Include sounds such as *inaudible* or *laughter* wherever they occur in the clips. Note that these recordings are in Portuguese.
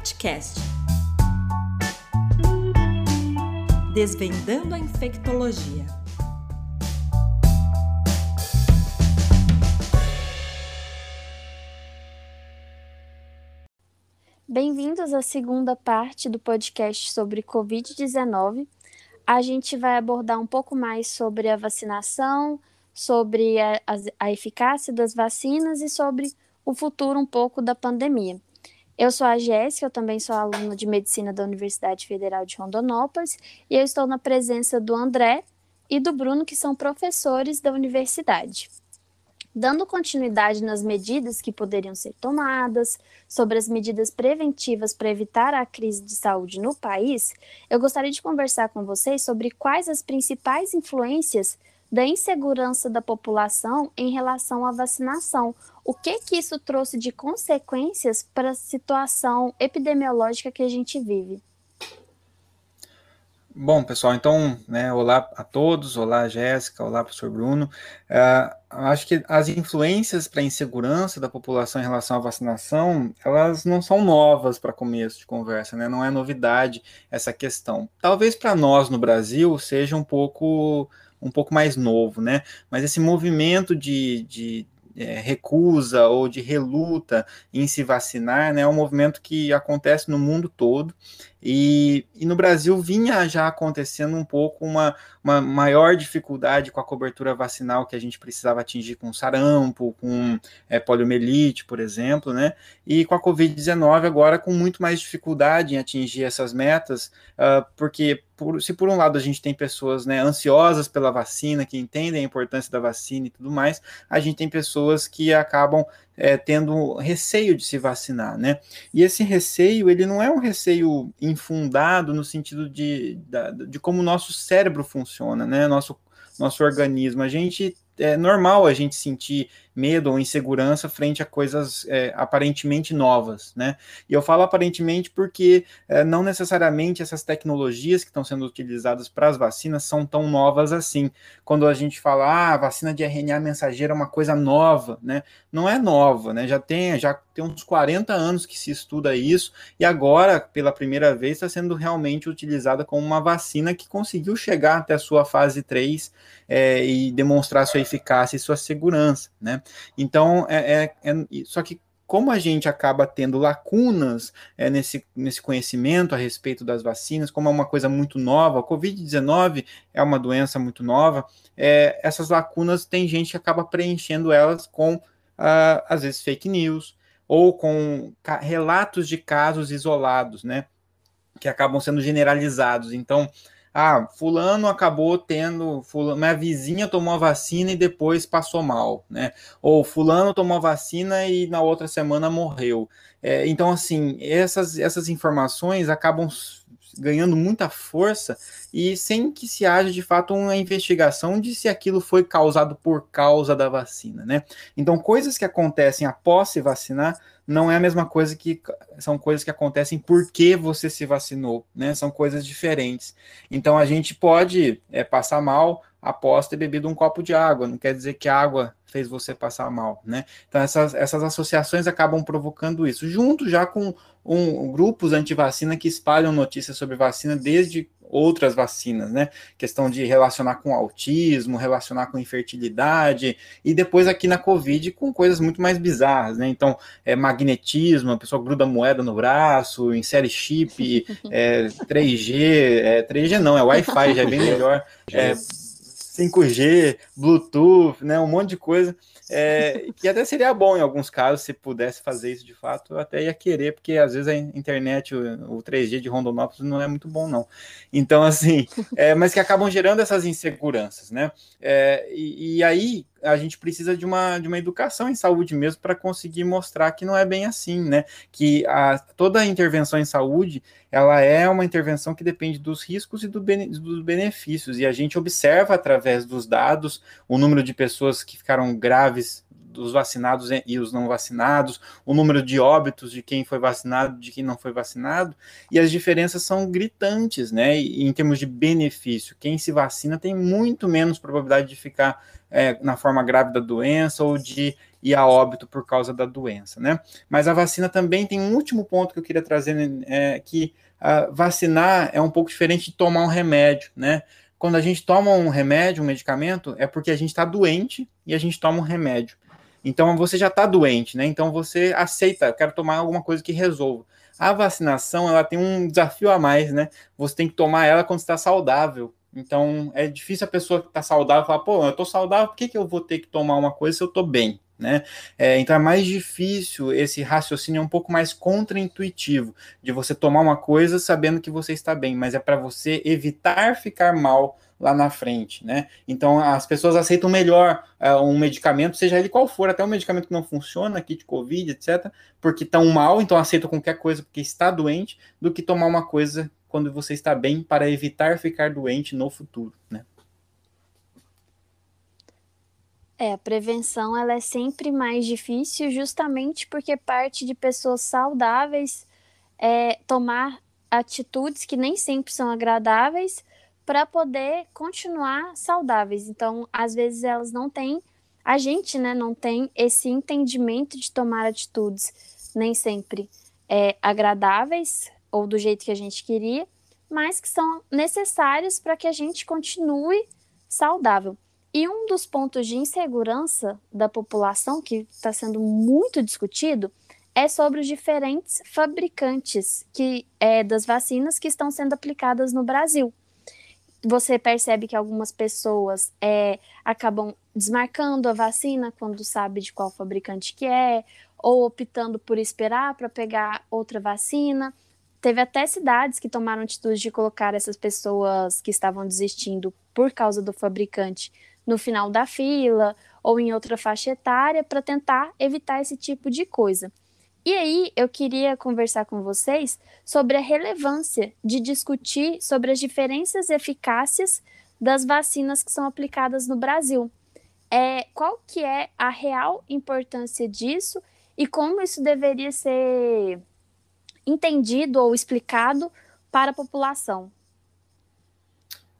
Infectcast. Desvendando a infectologia. Bem-vindos à segunda parte do podcast sobre Covid-19. A gente vai abordar um pouco mais sobre a vacinação, sobre a, a, a eficácia das vacinas e sobre o futuro um pouco da pandemia. Eu sou a Jéssica, eu também sou aluna de Medicina da Universidade Federal de Rondonópolis e eu estou na presença do André e do Bruno, que são professores da universidade. Dando continuidade nas medidas que poderiam ser tomadas, sobre as medidas preventivas para evitar a crise de saúde no país, eu gostaria de conversar com vocês sobre quais as principais influências da insegurança da população em relação à vacinação. O que que isso trouxe de consequências para a situação epidemiológica que a gente vive? Bom, pessoal, então, né, olá a todos, olá Jéssica, olá professor Bruno. Uh, acho que as influências para a insegurança da população em relação à vacinação, elas não são novas para começo de conversa, né? Não é novidade essa questão. Talvez para nós no Brasil seja um pouco um pouco mais novo, né? Mas esse movimento de, de é, recusa ou de reluta em se vacinar, né, é um movimento que acontece no mundo todo e, e, no Brasil vinha já acontecendo um pouco uma, uma maior dificuldade com a cobertura vacinal que a gente precisava atingir com sarampo, com é, poliomielite, por exemplo, né? E com a Covid-19 agora com muito mais dificuldade em atingir essas metas, uh, porque por, se por um lado a gente tem pessoas né, ansiosas pela vacina, que entendem a importância da vacina e tudo mais, a gente tem pessoas que acabam é, tendo receio de se vacinar, né? E esse receio, ele não é um receio infundado no sentido de, de, como o nosso cérebro funciona, né? Nosso, nosso organismo. A gente é normal a gente sentir medo ou insegurança frente a coisas é, aparentemente novas, né? E eu falo aparentemente porque é, não necessariamente essas tecnologias que estão sendo utilizadas para as vacinas são tão novas assim. Quando a gente fala, ah, vacina de RNA mensageiro é uma coisa nova, né? Não é nova, né? Já tem, já tem uns 40 anos que se estuda isso e agora, pela primeira vez, está sendo realmente utilizada como uma vacina que conseguiu chegar até a sua fase 3 é, e demonstrar sua e sua segurança, né? Então, é, é, é só que como a gente acaba tendo lacunas é, nesse, nesse conhecimento a respeito das vacinas, como é uma coisa muito nova, a Covid-19 é uma doença muito nova, é, essas lacunas tem gente que acaba preenchendo elas com, ah, às vezes, fake news, ou com relatos de casos isolados, né, que acabam sendo generalizados. Então, ah, fulano acabou tendo, fulano, minha vizinha tomou a vacina e depois passou mal, né? Ou fulano tomou a vacina e na outra semana morreu. É, então, assim, essas, essas informações acabam ganhando muita força e sem que se haja de fato uma investigação de se aquilo foi causado por causa da vacina, né? Então, coisas que acontecem após se vacinar não é a mesma coisa que são coisas que acontecem porque você se vacinou, né? São coisas diferentes. Então a gente pode é, passar mal após ter bebido um copo de água, não quer dizer que a água fez você passar mal, né? Então essas, essas associações acabam provocando isso, junto já com um, grupos anti-vacina que espalham notícias sobre vacina desde outras vacinas, né? Questão de relacionar com autismo, relacionar com infertilidade, e depois aqui na Covid com coisas muito mais bizarras, né? Então, é magnetismo, a pessoa gruda moeda no braço, insere chip, *laughs* é, 3G, é, 3G não, é Wi-Fi, já é bem melhor, é, 5G, Bluetooth, né? Um monte de coisa. É, que até seria bom em alguns casos, se pudesse fazer isso de fato, eu até ia querer, porque às vezes a internet, o, o 3G de Rondonópolis não é muito bom, não. Então, assim, é, mas que acabam gerando essas inseguranças, né? É, e, e, aí a gente precisa de uma, de uma educação em saúde mesmo para conseguir mostrar que não é bem assim, né? Que a, toda intervenção em saúde ela é uma intervenção que depende dos riscos e do dos benefícios, e a gente observa através dos dados o número de pessoas que ficaram graves dos vacinados e os não vacinados, o número de óbitos de quem foi vacinado, de quem não foi vacinado, e as diferenças são gritantes, né? E, em termos de benefício, quem se vacina tem muito menos probabilidade de ficar é, na forma grave da doença ou de ir a óbito por causa da doença, né? Mas a vacina também tem um último ponto que eu queria trazer, né, é, que uh, vacinar é um pouco diferente de tomar um remédio, né? Quando a gente toma um remédio, um medicamento, é porque a gente está doente e a gente toma um remédio. Então você já está doente, né? Então você aceita, quero tomar alguma coisa que resolva. A vacinação ela tem um desafio a mais, né? Você tem que tomar ela quando está saudável. Então é difícil a pessoa que está saudável falar, pô, eu estou saudável, por que, que eu vou ter que tomar uma coisa se eu estou bem? Né? É, então é mais difícil esse raciocínio é um pouco mais contraintuitivo de você tomar uma coisa sabendo que você está bem, mas é para você evitar ficar mal lá na frente, né? Então as pessoas aceitam melhor uh, um medicamento, seja ele qual for, até um medicamento que não funciona, kit Covid, etc., porque estão mal, então aceitam qualquer coisa porque está doente, do que tomar uma coisa quando você está bem para evitar ficar doente no futuro, né? É, a prevenção ela é sempre mais difícil justamente porque parte de pessoas saudáveis é, tomar atitudes que nem sempre são agradáveis para poder continuar saudáveis. Então, às vezes elas não têm, a gente, né, não tem esse entendimento de tomar atitudes nem sempre é, agradáveis ou do jeito que a gente queria, mas que são necessárias para que a gente continue saudável. E um dos pontos de insegurança da população, que está sendo muito discutido, é sobre os diferentes fabricantes que é, das vacinas que estão sendo aplicadas no Brasil. Você percebe que algumas pessoas é, acabam desmarcando a vacina quando sabe de qual fabricante que é, ou optando por esperar para pegar outra vacina. Teve até cidades que tomaram atitude de colocar essas pessoas que estavam desistindo por causa do fabricante no final da fila ou em outra faixa etária para tentar evitar esse tipo de coisa. E aí eu queria conversar com vocês sobre a relevância de discutir sobre as diferenças e eficácias das vacinas que são aplicadas no Brasil. É, qual que é a real importância disso e como isso deveria ser entendido ou explicado para a população?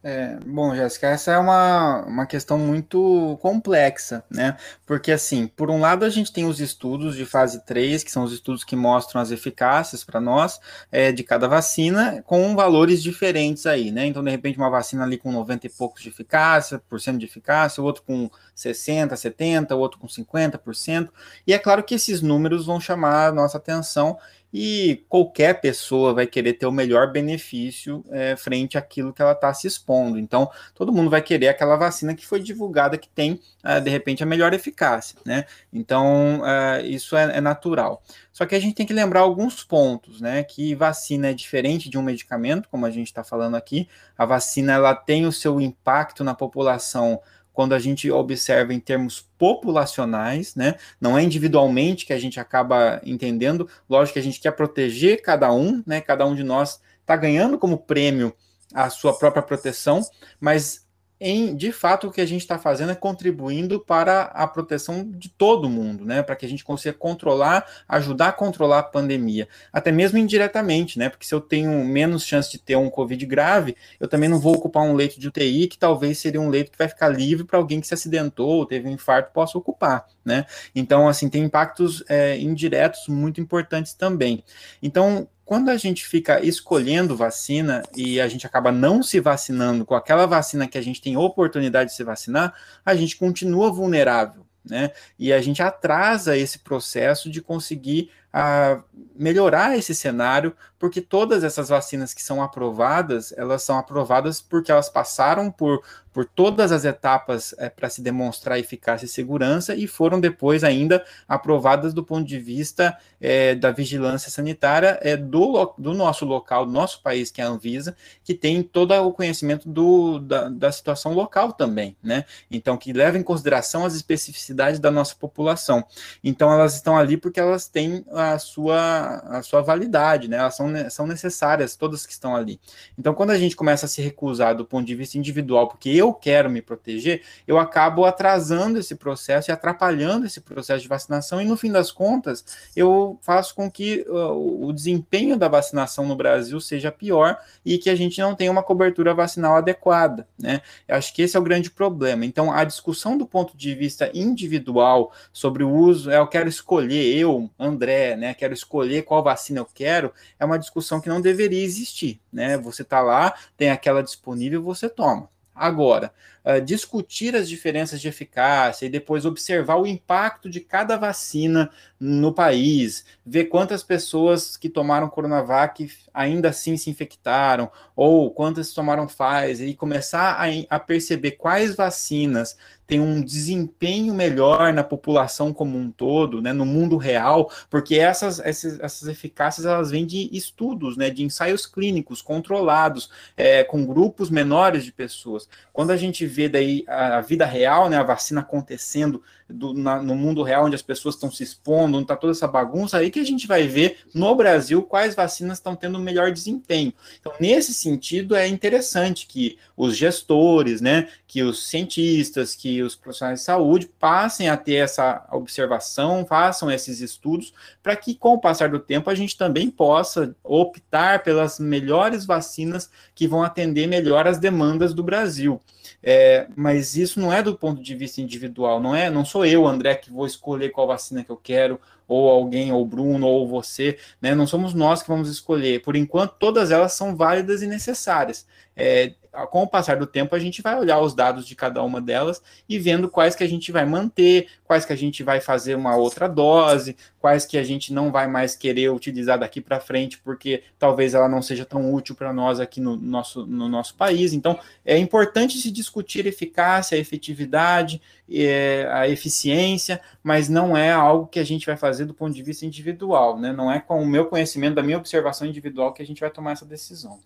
É, bom, Jéssica, essa é uma, uma questão muito complexa, né? Porque, assim, por um lado, a gente tem os estudos de fase 3, que são os estudos que mostram as eficácias para nós é, de cada vacina, com valores diferentes aí, né? Então, de repente, uma vacina ali com 90 e poucos de eficácia, por cento de eficácia, outro com 60, 70, o outro com 50%. E é claro que esses números vão chamar a nossa atenção e qualquer pessoa vai querer ter o melhor benefício é, frente àquilo que ela está se expondo. Então, todo mundo vai querer aquela vacina que foi divulgada que tem, é, de repente, a melhor eficácia, né? Então, é, isso é, é, natural. Só que a gente tem que lembrar alguns pontos, né? Que vacina é diferente de um medicamento, como a gente está falando aqui. A vacina ela tem o seu impacto na população quando a gente observa em termos populacionais, né? Não é individualmente que a gente acaba entendendo. Lógico que a gente quer proteger cada um, né? Cada um de nós está ganhando como prêmio a sua própria proteção, mas em, de fato, o que a gente está fazendo é contribuindo para a proteção de todo mundo, né? Para que a gente consiga controlar, ajudar a controlar a pandemia, até mesmo indiretamente, né? Porque se eu tenho menos chance de ter um Covid grave, eu também não vou ocupar um leito de UTI, que talvez seria um leito que vai ficar livre para alguém que se acidentou ou teve um infarto possa ocupar, né? Então, assim, tem impactos é, indiretos muito importantes também. Então, quando a gente fica escolhendo vacina e a gente acaba não se vacinando com aquela vacina que a gente tem oportunidade de se vacinar, a gente continua vulnerável, né? E a gente atrasa esse processo de conseguir a melhorar esse cenário, porque todas essas vacinas que são aprovadas, elas são aprovadas porque elas passaram por, por todas as etapas é, para se demonstrar eficácia e segurança e foram depois ainda aprovadas do ponto de vista é, da vigilância sanitária é, do, do nosso local, do nosso país, que é a Anvisa, que tem todo o conhecimento do, da, da situação local também, né? Então, que leva em consideração as especificidades da nossa população. Então, elas estão ali porque elas têm a sua, a sua validade, né? Elas são, são necessárias, todas que estão ali. Então, quando a gente começa a se recusar do ponto de vista individual, porque eu quero me proteger, eu acabo atrasando esse processo e atrapalhando esse processo de vacinação, e no fim das contas, eu faço com que uh, o desempenho da vacinação no Brasil seja pior e que a gente não tenha uma cobertura vacinal adequada, né? Eu acho que esse é o grande problema. Então, a discussão do ponto de vista individual sobre o uso, é, eu quero escolher, eu, André, né, quero escolher qual vacina eu quero, é uma discussão que não deveria existir, né? Você tá lá, tem aquela disponível, você toma. Agora, uh, discutir as diferenças de eficácia e depois observar o impacto de cada vacina no país, ver quantas pessoas que tomaram Coronavac ainda assim se infectaram, ou quantas tomaram Pfizer, e começar a, a perceber quais vacinas têm um desempenho melhor na população como um todo, né, no mundo real, porque essas, essas, essas eficácias elas vêm de estudos, né, de ensaios clínicos controlados, é, com grupos menores de pessoas. Quando a gente vê daí a vida real, né, a vacina acontecendo do, na, no mundo real, onde as pessoas estão se expondo, onde está toda essa bagunça, aí que a gente vai ver no Brasil quais vacinas estão tendo melhor desempenho. Então, nesse sentido, é interessante que os gestores, né, que os cientistas, que os profissionais de saúde passem a ter essa observação, façam esses estudos, para que com o passar do tempo a gente também possa optar pelas melhores vacinas que vão atender melhor as demandas do Brasil. É, mas isso não é do ponto de vista individual, não é? Não sou eu, André, que vou escolher qual vacina que eu quero, ou alguém, ou Bruno, ou você, né? Não somos nós que vamos escolher. Por enquanto, todas elas são válidas e necessárias. É, com o passar do tempo, a gente vai olhar os dados de cada uma delas e vendo quais que a gente vai manter, quais que a gente vai fazer uma outra dose, quais que a gente não vai mais querer utilizar daqui para frente, porque talvez ela não seja tão útil para nós aqui no nosso, no nosso país. Então, é importante se discutir eficácia, a efetividade, é, a eficiência, mas não é algo que a gente vai fazer do ponto de vista individual, né? Não é com o meu conhecimento, da minha observação individual que a gente vai tomar essa decisão.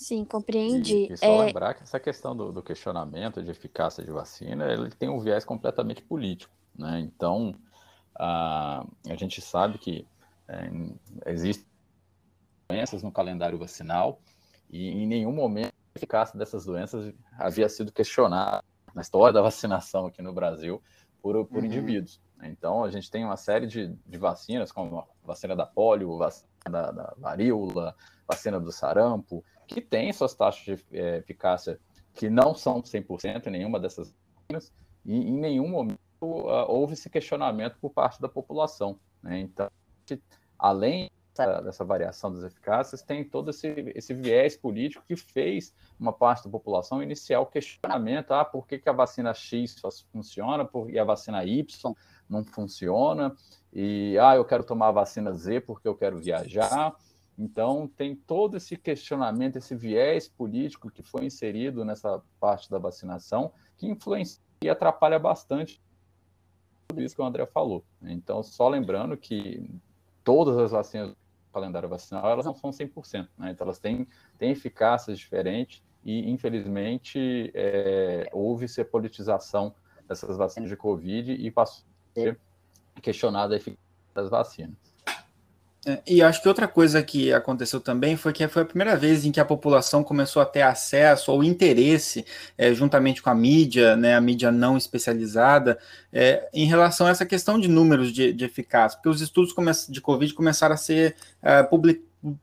Sim, compreendi. E, e só é... lembrar que essa questão do, do, questionamento de eficácia de vacina, ele tem um viés completamente político, né? Então, a, a gente sabe que é, existem doenças no calendário vacinal e em nenhum momento a eficácia dessas doenças havia sido questionada na história da vacinação aqui no Brasil por, por uhum. indivíduos. Então, a gente tem uma série de, de vacinas, como a vacina da polio, vacina da, da varíola, vacina do sarampo, que tem suas taxas de é, eficácia que não são 100% em nenhuma dessas e em nenhum momento uh, houve esse questionamento por parte da população. Né? Então, além dessa, dessa, variação das eficácias, tem todo esse, esse viés político que fez uma parte da população iniciar o questionamento: ah, por que, que a vacina X só funciona por, e a vacina Y não funciona? E ah, eu quero tomar a vacina Z porque eu quero viajar. Então, tem todo esse questionamento, esse viés político que foi inserido nessa parte da vacinação, que influencia e atrapalha bastante tudo isso que o André falou. Então, só lembrando que todas as vacinas do calendário vacinal, elas não são 100%, né? Então, elas têm, têm eficácias diferentes e, infelizmente, é, houve-se a politização dessas vacinas de Covid e passou a ser questionada a eficácia das vacinas. É, e acho que outra coisa que aconteceu também foi que foi a primeira vez em que a população começou a ter acesso ou interesse, é, juntamente com a mídia, né, a mídia não especializada, é, em relação a essa questão de números de, de eficácia, porque os estudos de Covid começaram a ser é,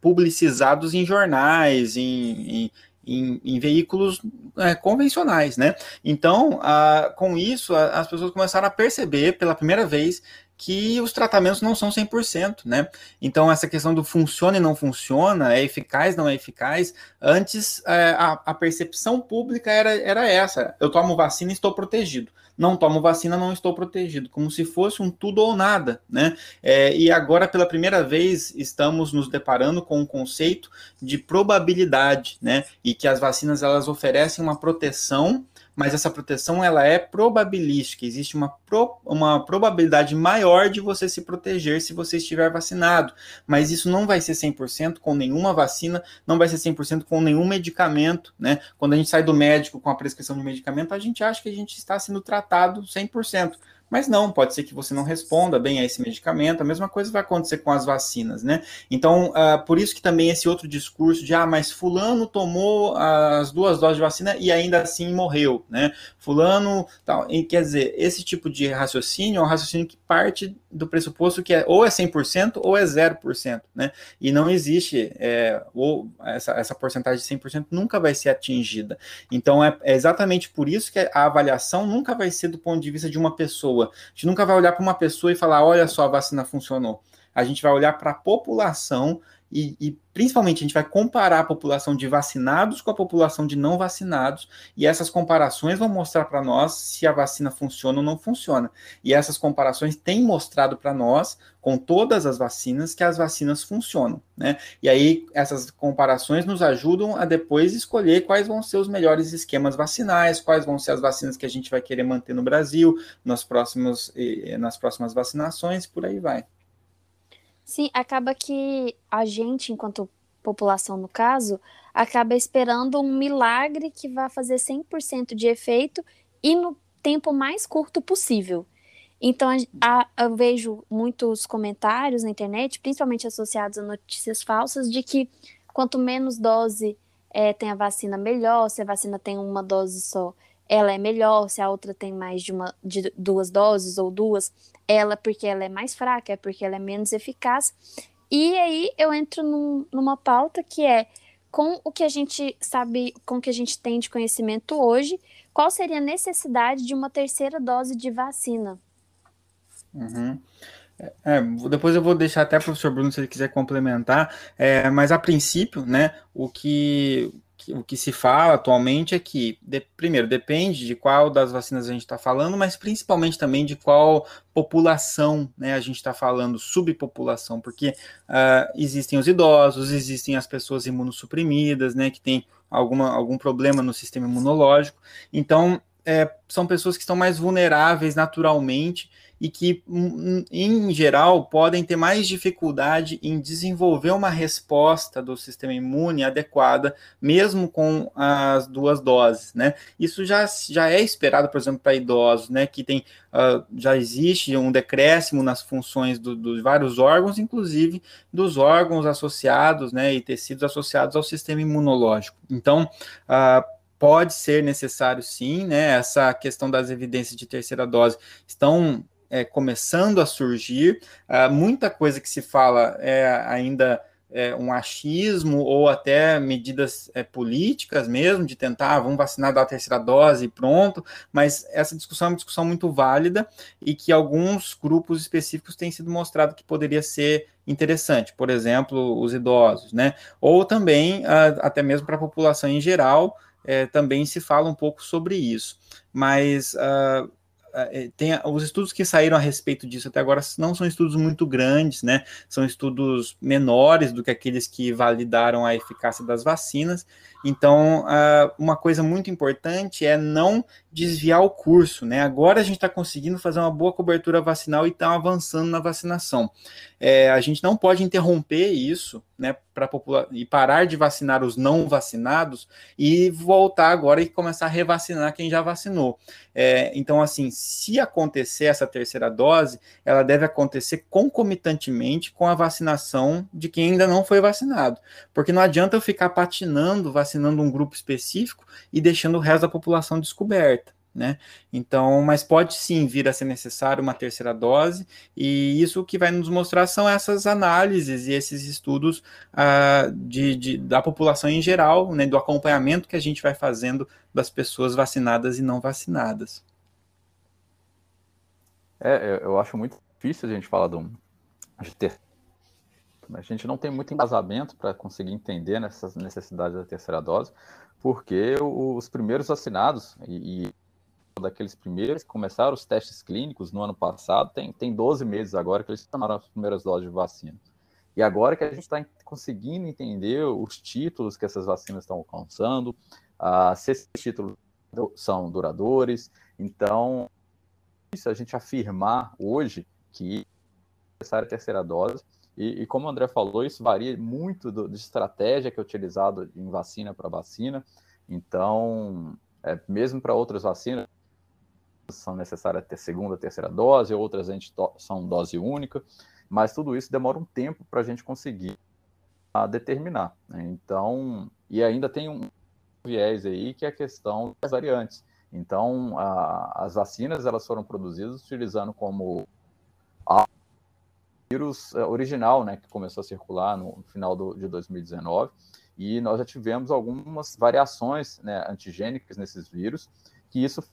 publicizados em jornais, em, em em, em, veículos é, convencionais, né? Então, a, com isso, a, as pessoas começaram a perceber pela primeira vez que os tratamentos não são 100%, né? Então, essa questão do funciona e não funciona, é eficaz, não é eficaz, antes é, a, a, percepção pública era, era essa: eu tomo vacina e estou protegido. Não tomo vacina, não estou protegido, como se fosse um tudo ou nada, né? É, e agora, pela primeira vez, estamos nos deparando com o um conceito de probabilidade, né? E que as vacinas elas oferecem uma proteção mas essa proteção ela é probabilística, existe uma, pro, uma probabilidade maior de você se proteger se você estiver vacinado, mas isso não vai ser 100% com nenhuma vacina, não vai ser 100% com nenhum medicamento, né? Quando a gente sai do médico com a prescrição de medicamento, a gente acha que a gente está sendo tratado 100%, Mas não, pode ser que você não responda bem a esse medicamento, a mesma coisa vai acontecer com as vacinas, né? Então, uh, por isso que também esse outro discurso de, ah, mas fulano tomou as duas doses de vacina e ainda assim morreu, né? Fulano, tal, e, quer dizer, esse tipo de raciocínio é um raciocínio que parte do pressuposto que é ou é 100% ou é 0%, né? E não existe, é, ou essa, essa porcentagem de 100% nunca vai ser atingida. Então, é, é exatamente por isso que a avaliação nunca vai ser do ponto de vista de uma pessoa. A gente nunca vai olhar para uma pessoa e falar, olha só, a vacina funcionou. A gente vai olhar para a população e, e, principalmente a gente vai comparar a população de vacinados com a população de não vacinados, e essas comparações vão mostrar para nós se a vacina funciona ou não funciona. E essas comparações têm mostrado para nós, com todas as vacinas, que as vacinas funcionam. Né? E aí essas comparações nos ajudam a depois escolher quais vão ser os melhores esquemas vacinais, quais vão ser as vacinas que a gente vai querer manter no Brasil, nas próximas, nas próximas vacinações, por aí vai. Sim, acaba que a gente, enquanto população no caso, acaba esperando um milagre que vai fazer 100% de efeito e no tempo mais curto possível. Então, a, eu vejo muitos comentários na internet, principalmente associados a notícias falsas, de que quanto menos dose é, tem a vacina, melhor. Se a vacina tem uma dose só, ela é melhor. Se a outra tem mais de, uma, de duas doses ou duas, ela porque ela é mais fraca, é porque ela é menos eficaz. E aí eu entro num, numa pauta que é com o que a gente sabe, com o que a gente tem de conhecimento hoje, qual seria a necessidade de uma terceira dose de vacina? Uhum. É, depois eu vou deixar até o professor Bruno se ele quiser complementar, é, mas a princípio, né, o que o que se fala atualmente é que, de, primeiro, depende de qual das vacinas a gente está falando, mas principalmente também de qual população né, a gente está falando, subpopulação, porque uh, existem os idosos, existem as pessoas imunossuprimidas, né, que têm alguma, algum problema no sistema imunológico. Então, é, são pessoas que estão mais vulneráveis naturalmente e que, hum, hum, em geral, podem ter mais dificuldade em desenvolver uma resposta do sistema imune adequada, mesmo com as duas doses, né? Isso já, já é esperado, por exemplo, para idosos, né? Que tem, uh, já existe um decréscimo nas funções dos do vários órgãos, inclusive dos órgãos associados, né? E tecidos associados ao sistema imunológico. Então, uh, pode ser necessário sim, né? Essa questão das evidências de terceira dose estão é, começando a surgir. Uh, muita coisa que se fala é ainda é, um achismo ou até medidas é, políticas mesmo, de tentar, ah, vamos vacinar da terceira dose e pronto, mas essa discussão é uma discussão muito válida e que alguns grupos específicos têm sido mostrado que poderia ser interessante, por exemplo, os idosos, né? Ou também, uh, até mesmo para a população em geral, é, também se fala um pouco sobre isso. Mas é, tem os estudos que saíram a respeito disso até agora não são estudos muito grandes, né? São estudos menores do que aqueles que validaram a eficácia das vacinas. Então, uh, uma coisa muito importante é não desviar o curso, né? Agora a gente está conseguindo fazer uma boa cobertura vacinal e está avançando na vacinação. É, a gente não pode interromper isso, né, para e parar de vacinar os não vacinados e voltar agora e começar a revacinar quem já vacinou. É, então, assim, se acontecer essa terceira dose, ela deve acontecer concomitantemente com a vacinação de quem ainda não foi vacinado, porque não adianta eu ficar patinando, vacinando um grupo específico e deixando o resto da população descoberta né? Então, mas pode sim vir a ser necessário uma terceira dose, e isso que vai nos mostrar são essas análises e esses estudos uh, de, de, da população em geral, né, do acompanhamento que a gente vai fazendo das pessoas vacinadas e não vacinadas. É, eu acho muito difícil a gente falar de, um, de ter. A gente não tem muito embasamento para conseguir entender nessas necessidades da terceira dose, porque os primeiros vacinados, e, e daqueles primeiros que começaram os testes clínicos no ano passado, tem, tem 12 meses agora que eles tomaram as primeiras doses de vacina. E agora que a gente está conseguindo entender os títulos que essas vacinas estão alcançando, uh, se esses títulos são duradouros. Então, isso a gente afirmar hoje que é necessária a terceira dose. E, e, como o André falou, isso varia muito do, de estratégia que é utilizado em vacina para vacina. Então, é, mesmo para outras vacinas, são necessárias ter segunda, terceira dose, outras a gente são dose única, mas tudo isso demora um tempo para a gente conseguir a determinar. Né? Então, e ainda tem um viés aí que é a questão das variantes. Então, a, as vacinas elas foram produzidas utilizando como vírus eh, original, né, que começou a circular no final do, de 2019, e nós já tivemos algumas variações né, antigênicas nesses vírus, que isso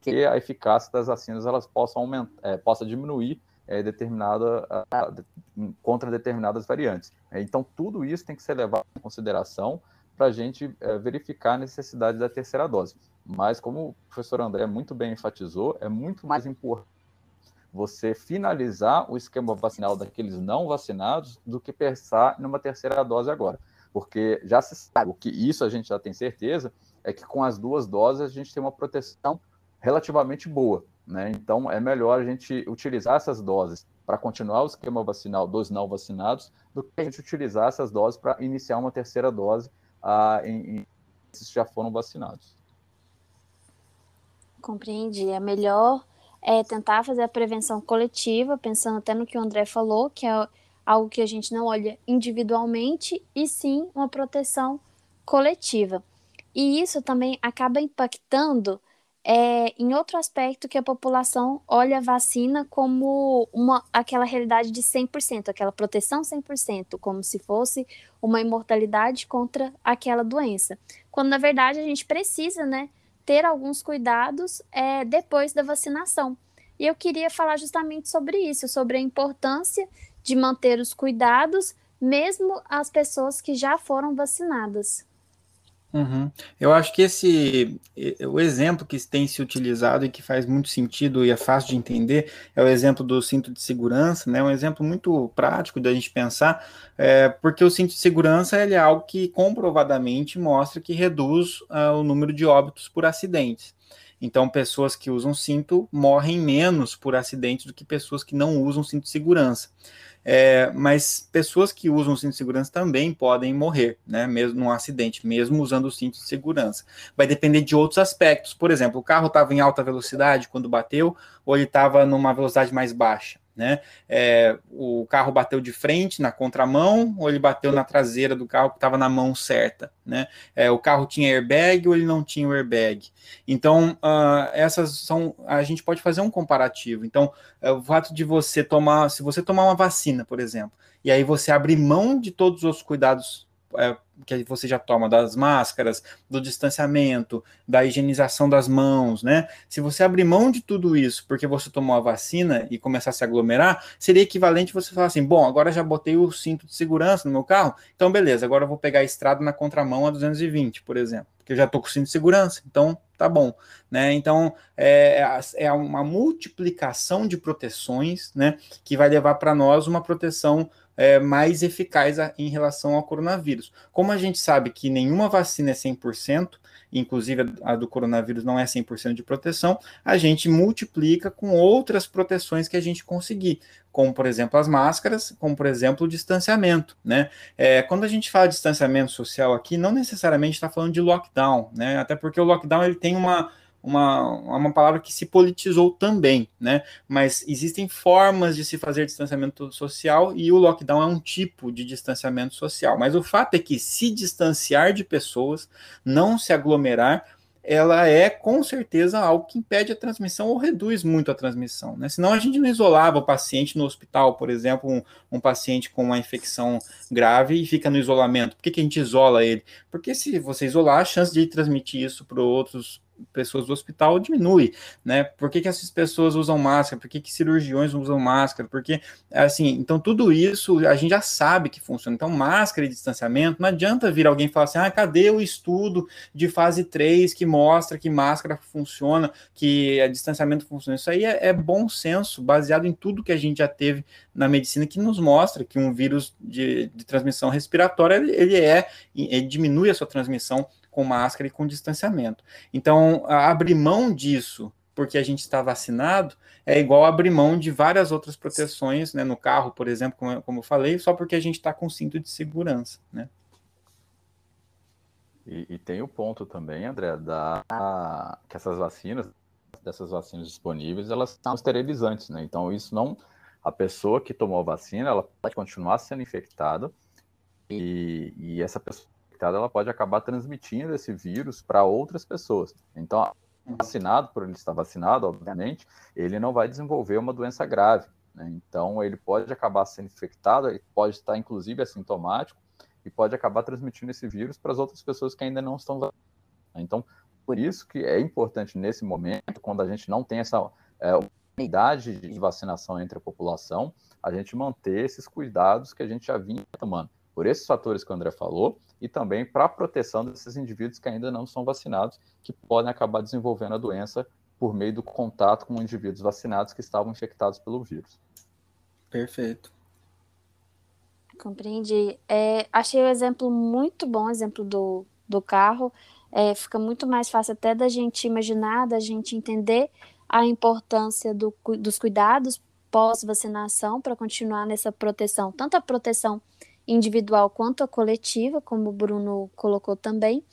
que a eficácia das vacinas elas possam aumentar, é, possa diminuir é, determinada a, contra determinadas variantes. É, então tudo isso tem que ser levado em consideração para a gente verificar a necessidade da terceira dose. Mas como o professor André muito bem enfatizou, é muito mais importante você finalizar o esquema vacinal daqueles não vacinados do que pensar numa terceira dose agora. Porque já se sabe, o que isso a gente já tem certeza, é que com as duas doses a gente tem uma proteção relativamente boa. Né? Então é melhor a gente utilizar essas doses para continuar o esquema vacinal dos não vacinados do que a gente utilizar essas doses para iniciar uma terceira dose ah, em, em já foram vacinados. Compreendi. É melhor é tentar fazer a prevenção coletiva, pensando até no que o André falou, que é algo que a gente não olha individualmente, e sim uma proteção coletiva. E isso também acaba impactando é, em outro aspecto que a população olha a vacina como uma, aquela realidade de 100%, aquela proteção 100%, como se fosse uma imortalidade contra aquela doença. Quando na verdade a gente precisa, né, ter alguns cuidados é, depois da vacinação. E eu queria falar justamente sobre isso, sobre a importância de manter os cuidados, mesmo as pessoas que já foram vacinadas. Uhum. Eu acho que esse o exemplo que tem se utilizado e que faz muito sentido e é fácil de entender é o exemplo do cinto de segurança, né? Um exemplo muito prático da gente pensar, é, porque o cinto de segurança ele é algo que comprovadamente mostra que reduz uh, o número de óbitos por acidentes. Então, pessoas que usam cinto morrem menos por acidentes do que pessoas que não usam cinto de segurança. É, mas pessoas que usam cinto de segurança também podem morrer, né? Mesmo num acidente, mesmo usando o cinto de segurança. Vai depender de outros aspectos. Por exemplo, o carro estava em alta velocidade quando bateu, ou ele estava numa velocidade mais baixa né? É, o carro bateu de frente na contramão ou ele bateu na traseira do carro que estava na mão certa, né? É, o carro tinha airbag ou ele não tinha o airbag. Então, uh, essas são. A gente pode fazer um comparativo. Então, é, o fato de você tomar, se você tomar uma vacina, por exemplo, e aí você abrir mão de todos os cuidados é, que você já toma das máscaras, do distanciamento, da higienização das mãos, né? Se você abrir mão de tudo isso porque você tomou a vacina e começar a se aglomerar, seria equivalente você falar assim: bom, agora já botei o cinto de segurança no meu carro, então beleza, agora eu vou pegar a estrada na contramão a 220, por exemplo, porque eu já tô com o cinto de segurança, então tá bom, né? Então é, é uma multiplicação de proteções, né? Que vai levar para nós uma proteção é, mais eficaz a, em relação ao coronavírus. Como a gente sabe que nenhuma vacina é 100%, inclusive a, do coronavírus não é 100% de proteção, a gente multiplica com outras proteções que a gente conseguir, como por exemplo as máscaras, como por exemplo o distanciamento, né? É, quando a gente fala de distanciamento social aqui, não necessariamente está falando de lockdown, né? Até porque o lockdown ele tem uma uma, uma palavra que se politizou também, né? Mas existem formas de se fazer distanciamento social e o lockdown é um tipo de distanciamento social. Mas o fato é que se distanciar de pessoas, não se aglomerar, ela é com certeza algo que impede a transmissão ou reduz muito a transmissão, né? Senão a gente não isolava o paciente no hospital, por exemplo, um, um paciente com uma infecção grave e fica no isolamento. Por que, que a gente isola ele? Porque se você isolar, a chance de transmitir isso para outros pessoas do hospital diminui, né? Por que, que essas pessoas usam máscara? Por que, que cirurgiões usam máscara? Porque, assim, então tudo isso a gente já sabe que funciona. Então, máscara e distanciamento, não adianta vir alguém falar assim, ah, cadê o estudo de fase 3 que mostra que máscara funciona, que a distanciamento funciona? Isso aí é, é bom senso, baseado em tudo que a gente já teve na medicina, que nos mostra que um vírus de, de transmissão respiratória, ele, ele é, ele diminui a sua transmissão com máscara e com distanciamento. Então, abrir mão disso porque a gente está vacinado é igual abrir mão de várias outras proteções, né, no carro, por exemplo, como, como eu falei, só porque a gente está com cinto de segurança, né? E, e, tem o ponto também, André, da, que essas vacinas dessas vacinas disponíveis, elas são esterilizantes, né? Então, isso não... A pessoa que tomou a vacina, ela pode continuar sendo infectada e, e essa pessoa infectada, ela pode acabar transmitindo esse vírus para outras pessoas. Então, vacinado, por ele estar vacinado, obviamente, ele não vai desenvolver uma doença grave. Né? Então, ele pode acabar sendo infectado, ele pode estar, inclusive, assintomático e pode acabar transmitindo esse vírus para as outras pessoas que ainda não estão vacinadas. Então, por isso que é importante, nesse momento, quando a gente não tem essa é, unidade de vacinação entre a população, a gente manter esses cuidados que a gente já vinha tomando. Por esses fatores que o André falou, e também para a proteção desses indivíduos que ainda não são vacinados, que podem acabar desenvolvendo a doença por meio do contato com indivíduos vacinados que estavam infectados pelo vírus. Perfeito. Compreendi. É, achei o exemplo muito bom, exemplo do, do carro. É, fica muito mais fácil até da gente imaginar, da gente entender a importância do, dos cuidados pós-vacinação para continuar nessa proteção, tanto a proteção individual quanto a coletiva, como o Bruno colocou também.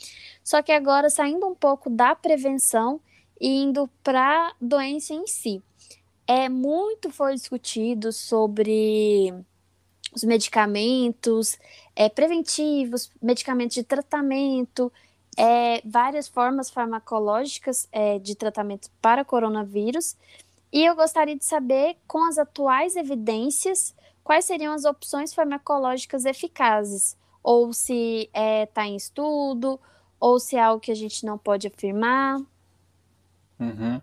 Só que agora saindo um pouco da prevenção e indo para a doença em si. É muito foi discutido sobre os medicamentos é, preventivos, medicamentos de tratamento, é, várias formas farmacológicas é, de tratamento para coronavírus. E eu gostaria de saber, com as atuais evidências, quais seriam as opções farmacológicas eficazes, ou se está é, tá em estudo, ou se é algo que a gente não pode afirmar. Uhum.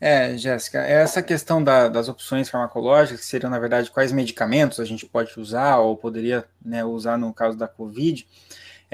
É, Jéssica, essa questão da, das opções farmacológicas, que seriam, na verdade, quais medicamentos a gente pode usar ou poderia né, usar no caso da Covid,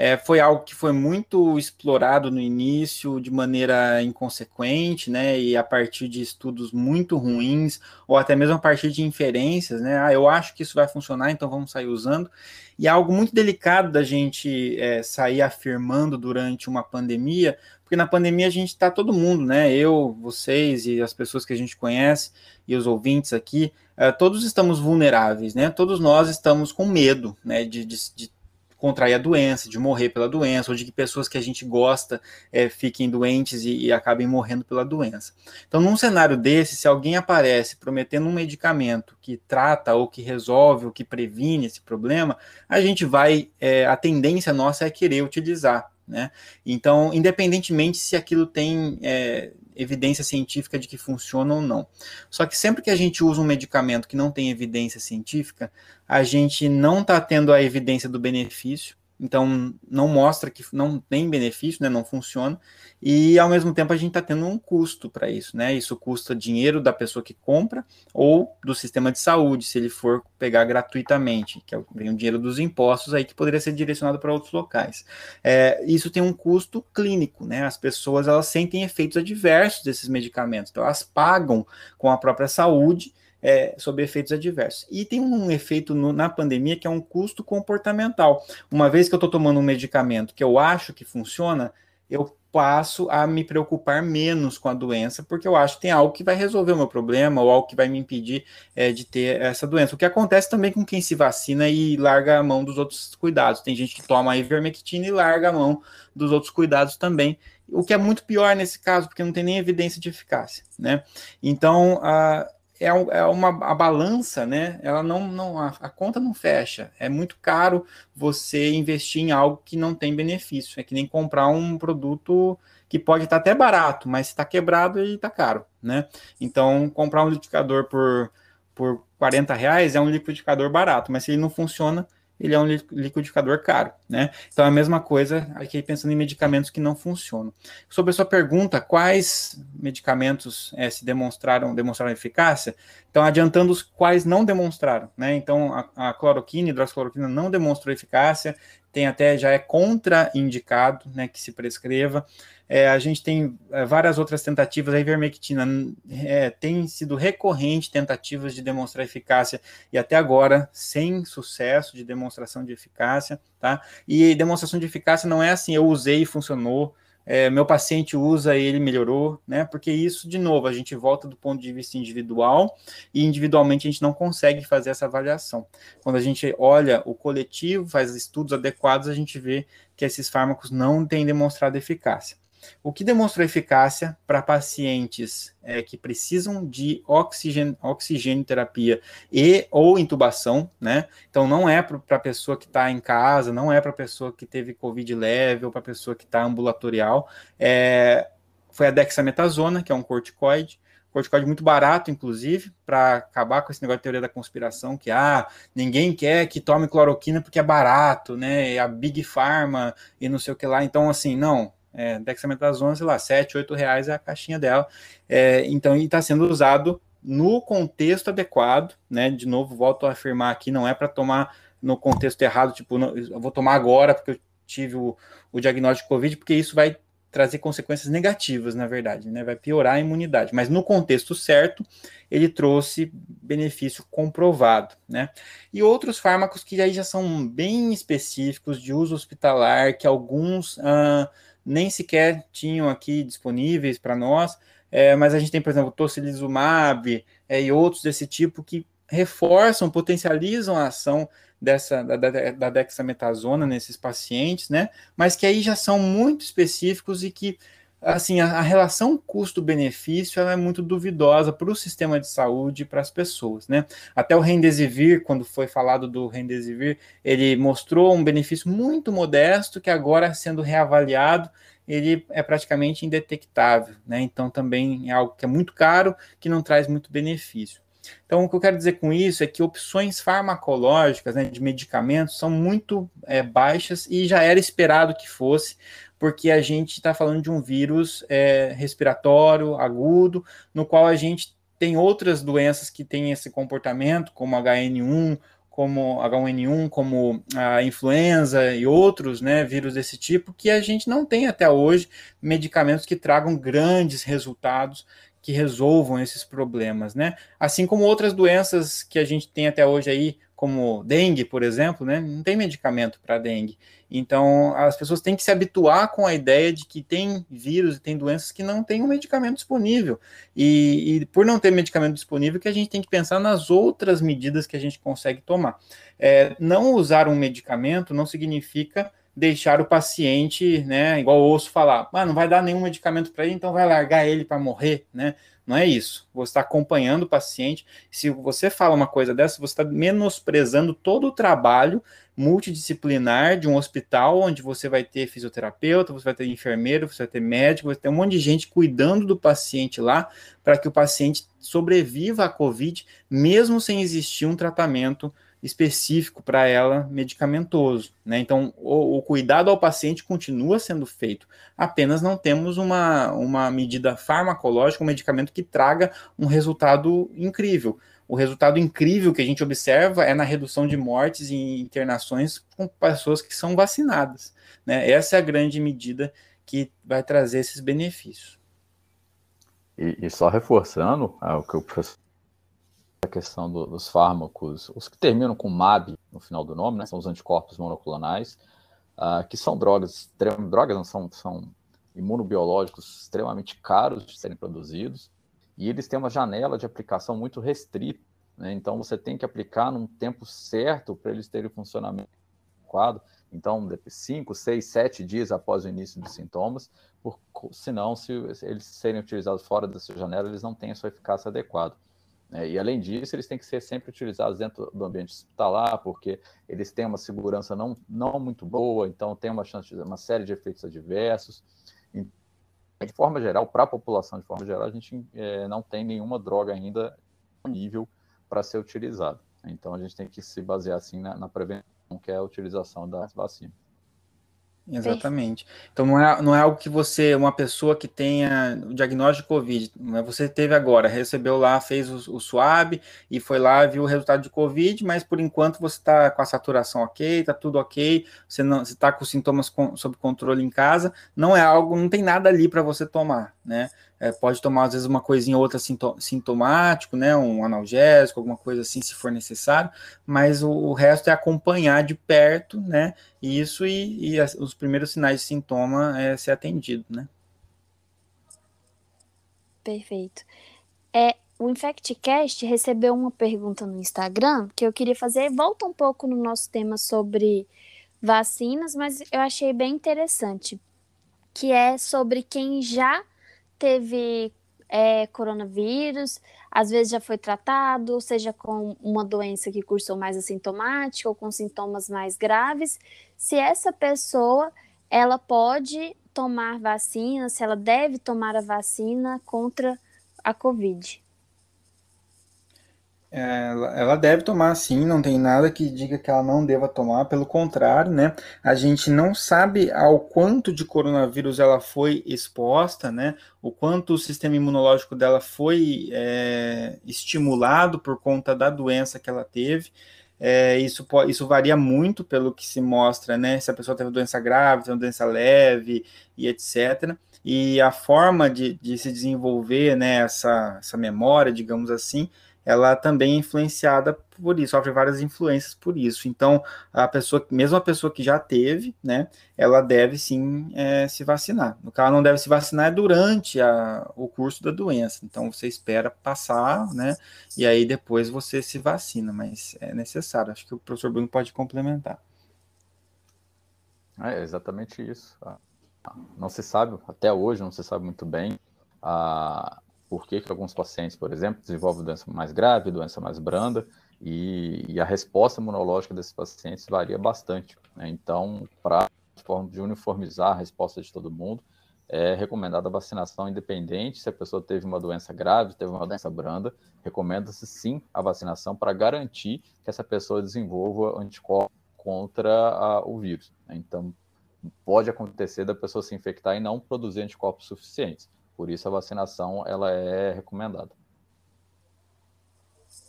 é, foi algo que foi muito explorado no início de maneira inconsequente, né, e a partir de estudos muito ruins, ou até mesmo a partir de inferências, né, ah, eu acho que isso vai funcionar, então vamos sair usando, e é algo muito delicado da gente é, sair afirmando durante uma pandemia, porque na pandemia a gente está todo mundo, né, eu, vocês e as pessoas que a gente conhece, e os ouvintes aqui, é, todos estamos vulneráveis, né, todos nós estamos com medo, né, de, de, de contrair a doença, de morrer pela doença, ou de que pessoas que a gente gosta é, fiquem doentes e, e, acabem morrendo pela doença. Então, num cenário desse, se alguém aparece prometendo um medicamento que trata ou que resolve ou que previne esse problema, a gente vai, é, a tendência nossa é querer utilizar. Né? Então, independentemente se aquilo tem é, evidência científica de que funciona ou não. Só que sempre que a gente usa um medicamento que não tem evidência científica, a gente não está tendo a evidência do benefício, então não mostra que não tem benefício, né, não funciona, e ao mesmo tempo a gente está tendo um custo para isso, né? Isso custa dinheiro da pessoa que compra ou do sistema de saúde, se ele for pegar gratuitamente, que é vem o dinheiro dos impostos aí que poderia ser direcionado para outros locais. É, isso tem um custo clínico, né? As pessoas elas sentem efeitos adversos desses medicamentos, então elas pagam com a própria saúde é, sobre efeitos adversos. E tem um efeito no, na pandemia que é um custo comportamental. Uma vez que eu estou tomando um medicamento que eu acho que funciona, eu passo a me preocupar menos com a doença, porque eu acho que tem algo que vai resolver o meu problema ou algo que vai me impedir é, de ter essa doença. O que acontece também com quem se vacina e larga a mão dos outros cuidados. Tem gente que toma a ivermectina e larga a mão dos outros cuidados também, o que é muito pior nesse caso, porque não tem nem evidência de eficácia, né? Então, a é, é uma a balança, né? Ela não, não a, a, conta não fecha. É muito caro você investir em algo que não tem benefício. É que nem comprar um produto que pode estar até barato, mas está quebrado e está caro, né? Então, comprar um liquidificador por, por 40 reais é um liquidificador barato, mas se ele não funciona, ele é um liquidificador caro, né? Então, é a mesma coisa aqui pensando em medicamentos que não funcionam. Sobre a sua pergunta, quais medicamentos é, se demonstraram, demonstraram eficácia? Então, adiantando os quais não demonstraram, né? Então, a, a cloroquina, hidroxicloroquina não demonstrou eficácia, tem até, já é contraindicado, né, que se prescreva. É, a gente tem é, várias outras tentativas, a ivermectina é, tem sido recorrente tentativas de demonstrar eficácia e até agora sem sucesso de demonstração de eficácia, tá? E demonstração de eficácia não é assim, eu usei e funcionou, é, meu paciente usa e ele melhorou, né? Porque isso, de novo, a gente volta do ponto de vista individual e individualmente a gente não consegue fazer essa avaliação. Quando a gente olha o coletivo, faz estudos adequados, a gente vê que esses fármacos não têm demonstrado eficácia. O que demonstrou eficácia para pacientes é, que precisam de oxigênio, oxigênio terapia e ou intubação, né? Então não é para a pessoa que está em casa, não é para a pessoa que teve COVID leve ou para a pessoa que está ambulatorial. É, foi a dexametasona, que é um corticoide, corticoide muito barato, inclusive, para acabar com esse negócio de teoria da conspiração, que ah, ninguém quer que tome cloroquina porque é barato, né? A Big Pharma e não sei o que lá. Então, assim, não. É, dexametasona, sei lá, 7, 8 reais é a caixinha dela. É, então, está sendo usado no contexto adequado, né? De novo, volto a afirmar aqui, não é para tomar no contexto errado, tipo, não, eu vou tomar agora porque eu tive o, o diagnóstico de Covid, porque isso vai trazer consequências negativas, na verdade, né? Vai piorar a imunidade. Mas no contexto certo, ele trouxe benefício comprovado, né? E outros fármacos que aí já são bem específicos de uso hospitalar, que alguns ah, nem sequer tinham aqui disponíveis para nós, é, mas a gente tem, por exemplo, tocilizumab é, e outros desse tipo que reforçam, potencializam a ação dessa da, da, dexametasona nesses pacientes, né? Mas que aí já são muito específicos e que assim a, a relação custo-benefício é muito duvidosa para o sistema de saúde e para as pessoas, né? Até o Remdesivir, quando foi falado do Remdesivir, ele mostrou um benefício muito modesto que agora sendo reavaliado ele é praticamente indetectável, né? Então também é algo que é muito caro, que não traz muito benefício. Então, o que eu quero dizer com isso é que opções farmacológicas né, de medicamentos são muito é, baixas e já era esperado que fosse, porque a gente está falando de um vírus é, respiratório agudo, no qual a gente tem outras doenças que têm esse comportamento, como HN1, como H1N1, como a influenza e outros né, vírus desse tipo, que a gente não tem até hoje medicamentos que tragam grandes resultados que resolvam esses problemas, né? Assim como outras doenças que a gente tem até hoje aí, como dengue, por exemplo, né? Não tem medicamento para dengue. Então, as pessoas têm que se habituar com a ideia de que tem vírus e tem doenças que não tem um medicamento disponível. E, e, por não ter medicamento disponível, que a gente tem que pensar nas outras medidas que a gente consegue tomar. É, não usar um medicamento não significa deixar o paciente, né, igual o osso falar, ah, não vai dar nenhum medicamento para ele, então vai largar ele para morrer, né? Não é isso. Você está acompanhando o paciente. Se você fala uma coisa dessa, você está menosprezando todo o trabalho multidisciplinar de um hospital onde você vai ter fisioterapeuta, você vai ter enfermeiro, você vai ter médico, você vai ter um monte de gente cuidando do paciente lá para que o paciente sobreviva à Covid, mesmo sem existir um tratamento específico para ela medicamentoso. Né? Então, o, o, cuidado ao paciente continua sendo feito, apenas não temos uma, uma medida farmacológica, um medicamento que traga um resultado incrível. O resultado incrível que a gente observa é na redução de mortes e internações com pessoas que são vacinadas. Né? Essa é a grande medida que vai trazer esses benefícios. E, e só reforçando ah, o que o professor a questão do, dos fármacos, os que terminam com MAB no final do nome, né, são os anticorpos monoclonais, uh, que são drogas, drogas não são, são imunobiológicos extremamente caros de serem produzidos, e eles têm uma janela de aplicação muito restrita, né, então você tem que aplicar num tempo certo para eles terem funcionamento adequado, então 5, 6, 7 dias após o início dos sintomas, por, senão se eles serem utilizados fora dessa janela, eles não têm a sua eficácia adequada. É, e além disso, eles têm que ser sempre utilizados dentro do ambiente hospitalar, porque eles têm uma segurança não, não muito boa, então tem uma chance de uma série de efeitos adversos. E, de forma geral, para a população de forma geral, a gente é, não tem nenhuma droga ainda disponível para ser utilizada. Então a gente tem que se basear assim na, na prevenção, que é a utilização das vacinas. Exatamente. Então não é, não é algo que você, uma pessoa que tenha o diagnóstico de Covid, é você teve agora, recebeu lá, fez o, o swab e foi lá, viu o resultado de Covid, mas por enquanto você está com a saturação ok, está tudo ok, você não está com sintomas com, sob controle em casa, não é algo, não tem nada ali para você tomar, né? É, pode tomar, às vezes, uma coisinha ou outra sintomático, né? Um analgésico, alguma coisa assim, se for necessário, mas o, o resto é acompanhar de perto, né? Isso e, e as, os primeiros sinais de sintoma é ser atendido, né? Perfeito. É, o InfectCast recebeu uma pergunta no Instagram que eu queria fazer. Volta um pouco no nosso tema sobre vacinas, mas eu achei bem interessante. que é sobre quem já teve é, coronavírus, às vezes já foi tratado, seja com uma doença que cursou mais assintomática ou com sintomas mais graves, se essa pessoa ela pode tomar vacina, se ela deve tomar a vacina contra a Covid. Ela, deve tomar sim, não tem nada que diga que ela não deva tomar, pelo contrário, né? A gente não sabe ao quanto de coronavírus ela foi exposta, né? O quanto o sistema imunológico dela foi é, estimulado por conta da doença que ela teve. É, isso, isso varia muito pelo que se mostra, né? Se a pessoa teve doença grave, teve doença leve e etc. E a forma de, de se desenvolver né, essa, essa memória, digamos assim, ela também é influenciada por isso, sofre várias influências por isso. Então, a pessoa, mesmo a pessoa que já teve, né, ela deve sim é, se vacinar. No caso, não deve se vacinar é durante a, o curso da doença. Então, você espera passar, né, e aí depois você se vacina, mas é necessário. Acho que o professor Bruno pode complementar. É exatamente isso. Não se sabe, até hoje não se sabe muito bem a, por que, que alguns pacientes, por exemplo, desenvolvem doença mais grave, doença mais branda, e, e a resposta imunológica desses pacientes varia bastante. Né? Então, para de uniformizar a resposta de todo mundo, é recomendada a vacinação independente se a pessoa teve uma doença grave, teve uma doença branda, recomenda-se sim a vacinação para garantir que essa pessoa desenvolva anticorpos contra a, o vírus. Né? Então, pode acontecer da pessoa se infectar e não produzir anticorpos suficientes. Por isso a vacinação ela é recomendada.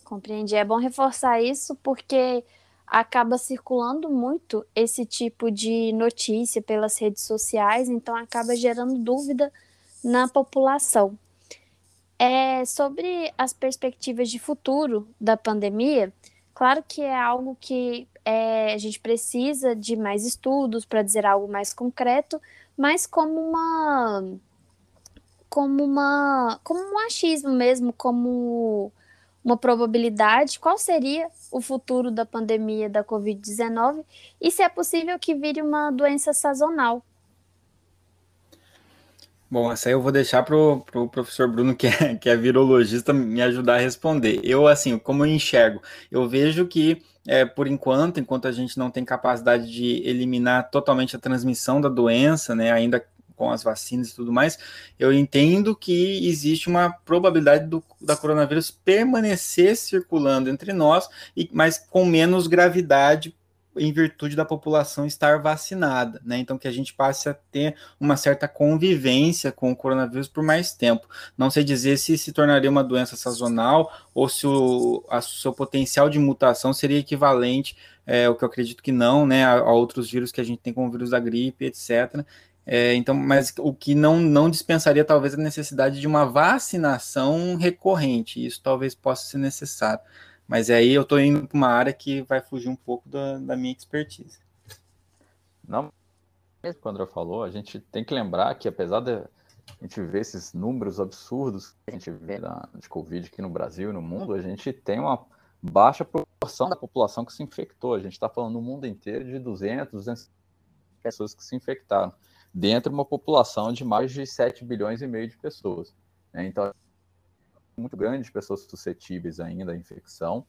Compreendi. É bom reforçar isso porque acaba circulando muito esse tipo de notícia pelas redes sociais, então acaba gerando dúvida na população. É, sobre as perspectivas de futuro da pandemia, claro que é algo que é, a gente precisa de mais estudos para dizer algo mais concreto, mas como uma como uma como um achismo mesmo, como uma probabilidade, qual seria o futuro da pandemia da Covid-19 e se é possível que vire uma doença sazonal. Bom, essa aí eu vou deixar para o pro professor Bruno, que é, que é virologista, me ajudar a responder. Eu, assim, como eu enxergo, eu vejo que, é, por enquanto, enquanto a gente não tem capacidade de eliminar totalmente a transmissão da doença, né, ainda com as vacinas e tudo mais, eu entendo que existe uma probabilidade do, da coronavírus permanecer circulando entre nós, e, mas com menos gravidade em virtude da população estar vacinada, né? Então que a gente passe a ter uma certa convivência com o coronavírus por mais tempo. Não sei dizer se se tornaria uma doença sazonal ou se o a, seu potencial de mutação seria equivalente, é, o que eu acredito que não, né, a, a outros vírus que a gente tem como o vírus da gripe, etc. É, então, mas o que não, não dispensaria talvez a necessidade de uma vacinação recorrente. Isso talvez possa ser necessário. Mas aí eu estou indo para uma área que vai fugir um pouco da, da minha expertise. Não, quando eu falou, a gente tem que lembrar que apesar de a gente ver esses números absurdos que a gente vê da, de Covid aqui no Brasil e no mundo, a gente tem uma baixa proporção da população que se infectou. A gente está falando no mundo inteiro de 200, 200 pessoas que se infectaram dentro de uma população de mais de 7 bilhões e meio de pessoas. Né? Então, muito grande de pessoas suscetíveis ainda à infecção,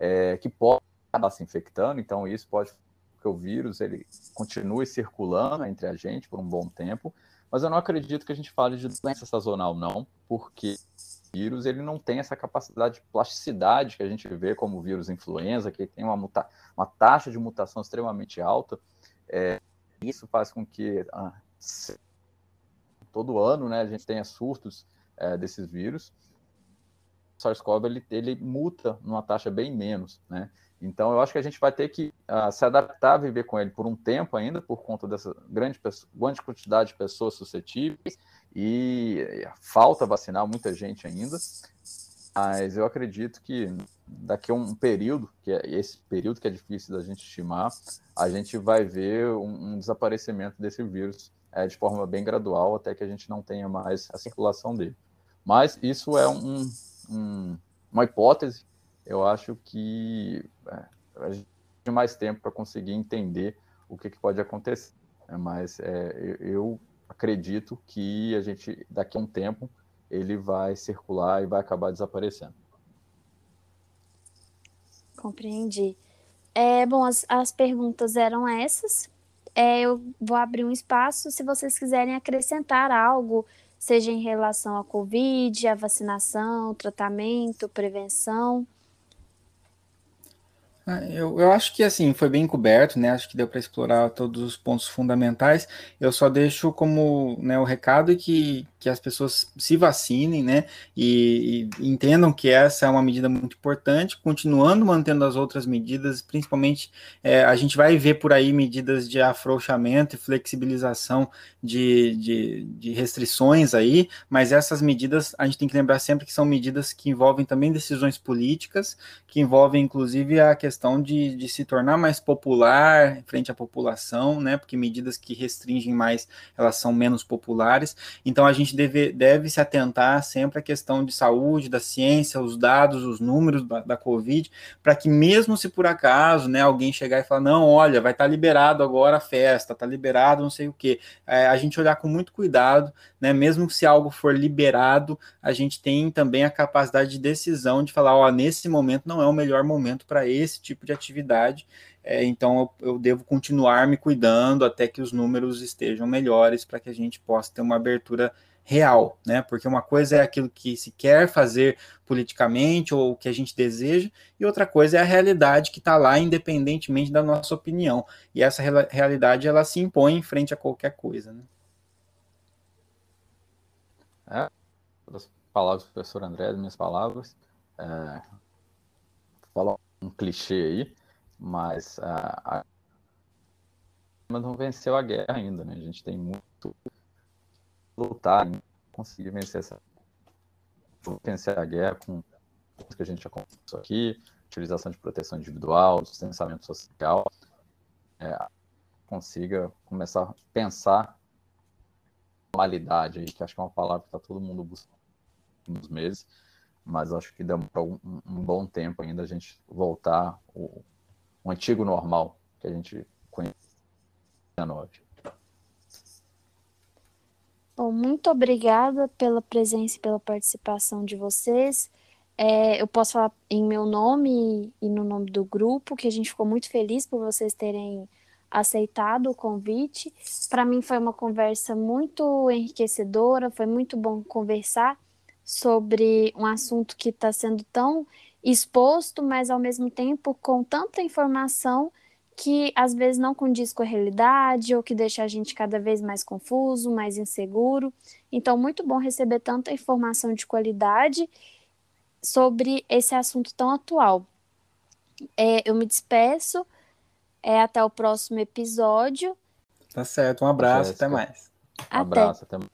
é, que podem acabar se infectando, então isso pode que o vírus ele continue circulando entre a gente por um bom tempo, mas eu não acredito que a gente fale de doença sazonal não, porque o vírus ele não tem essa capacidade de plasticidade que a gente vê como o vírus influenza, que tem uma, muta uma taxa de mutação extremamente alta. É, isso faz com que ah, todo ano né, a gente tenha surtos é, desses vírus. O SARS-CoV ele, ele muta numa taxa bem menos, né? Então eu acho que a gente vai ter que uh, se adaptar a viver com ele por um tempo ainda, por conta dessa grande, grande quantidade de pessoas suscetíveis e, e falta vacinar muita gente ainda. Mas eu acredito que daqui a um período, que é esse período que é difícil da gente estimar, a gente vai ver um, um desaparecimento desse vírus é, de forma bem gradual, até que a gente não tenha mais a circulação dele. Mas isso é um, um, uma hipótese, eu acho que é, a gente tem mais tempo para conseguir entender o que, que pode acontecer. Mas é, eu acredito que a gente, daqui a um tempo, ele vai circular e vai acabar desaparecendo. Compreendi. É, bom, as, as perguntas eram essas. É, eu vou abrir um espaço se vocês quiserem acrescentar algo, seja em relação à Covid, à vacinação, tratamento, prevenção. Ah, eu, eu acho que assim foi bem coberto, né? Acho que deu para explorar todos os pontos fundamentais. Eu só deixo como né, o recado que, que as pessoas se vacinem, né? E, e, entendam que essa é uma medida muito importante, continuando mantendo as outras medidas, principalmente é, a gente vai ver por aí medidas de afrouxamento e flexibilização de, de, de restrições aí, mas essas medidas a gente tem que lembrar sempre que são medidas que envolvem também decisões políticas, que envolvem inclusive a questão de, de se tornar mais popular frente à população, né? Porque medidas que restringem mais, elas são menos populares. Então a gente deve, deve se atentar sempre à questão de saúde, da ciência, os dados, os números da, da Covid, para que mesmo se por acaso, né, alguém chegar e falar, não, olha, vai estar tá liberado agora a festa, está liberado não sei o que, é, a gente olhar com muito cuidado, né? Mesmo se algo for liberado, a gente tem também a capacidade de decisão de falar, ó, nesse momento não é o melhor momento para esse tipo de atividade, é, então eu, eu, devo continuar me cuidando até que os números estejam melhores para que a gente possa ter uma abertura real, né? Porque uma coisa é aquilo que se quer fazer politicamente ou o que a gente deseja, e outra coisa é a realidade que está lá, independentemente da nossa opinião. E essa realidade ela se impõe em frente a qualquer coisa, né? É, as palavras do professor André, minhas palavras. É, falar um clichê aí, mas a, mas não venceu a guerra ainda, né? A gente tem muito lutar conseguir vencer essa vencer a guerra com o que a gente já conversou aqui, utilização de proteção individual, distanciamento social, é, consiga começar a pensar normalidade aí, que acho que é uma palavra que está todo mundo buscando nos meses, mas acho que demora um, um, bom tempo ainda a gente voltar o, o antigo normal que a gente conhece Bom, muito obrigada pela presença e pela participação de vocês. É, eu posso falar em meu nome e no nome do grupo, que a gente ficou muito feliz por vocês terem aceitado o convite. Para mim foi uma conversa muito enriquecedora, foi muito bom conversar sobre um assunto que está sendo tão exposto, mas ao mesmo tempo com tanta informação que às vezes não condiz com a realidade ou que deixa a gente cada vez mais confuso, mais inseguro. Então, muito bom receber tanta informação de qualidade sobre esse assunto tão atual. É, eu me despeço, é, até o próximo episódio. Tá certo, um abraço, até mais. Um abraço, até mais.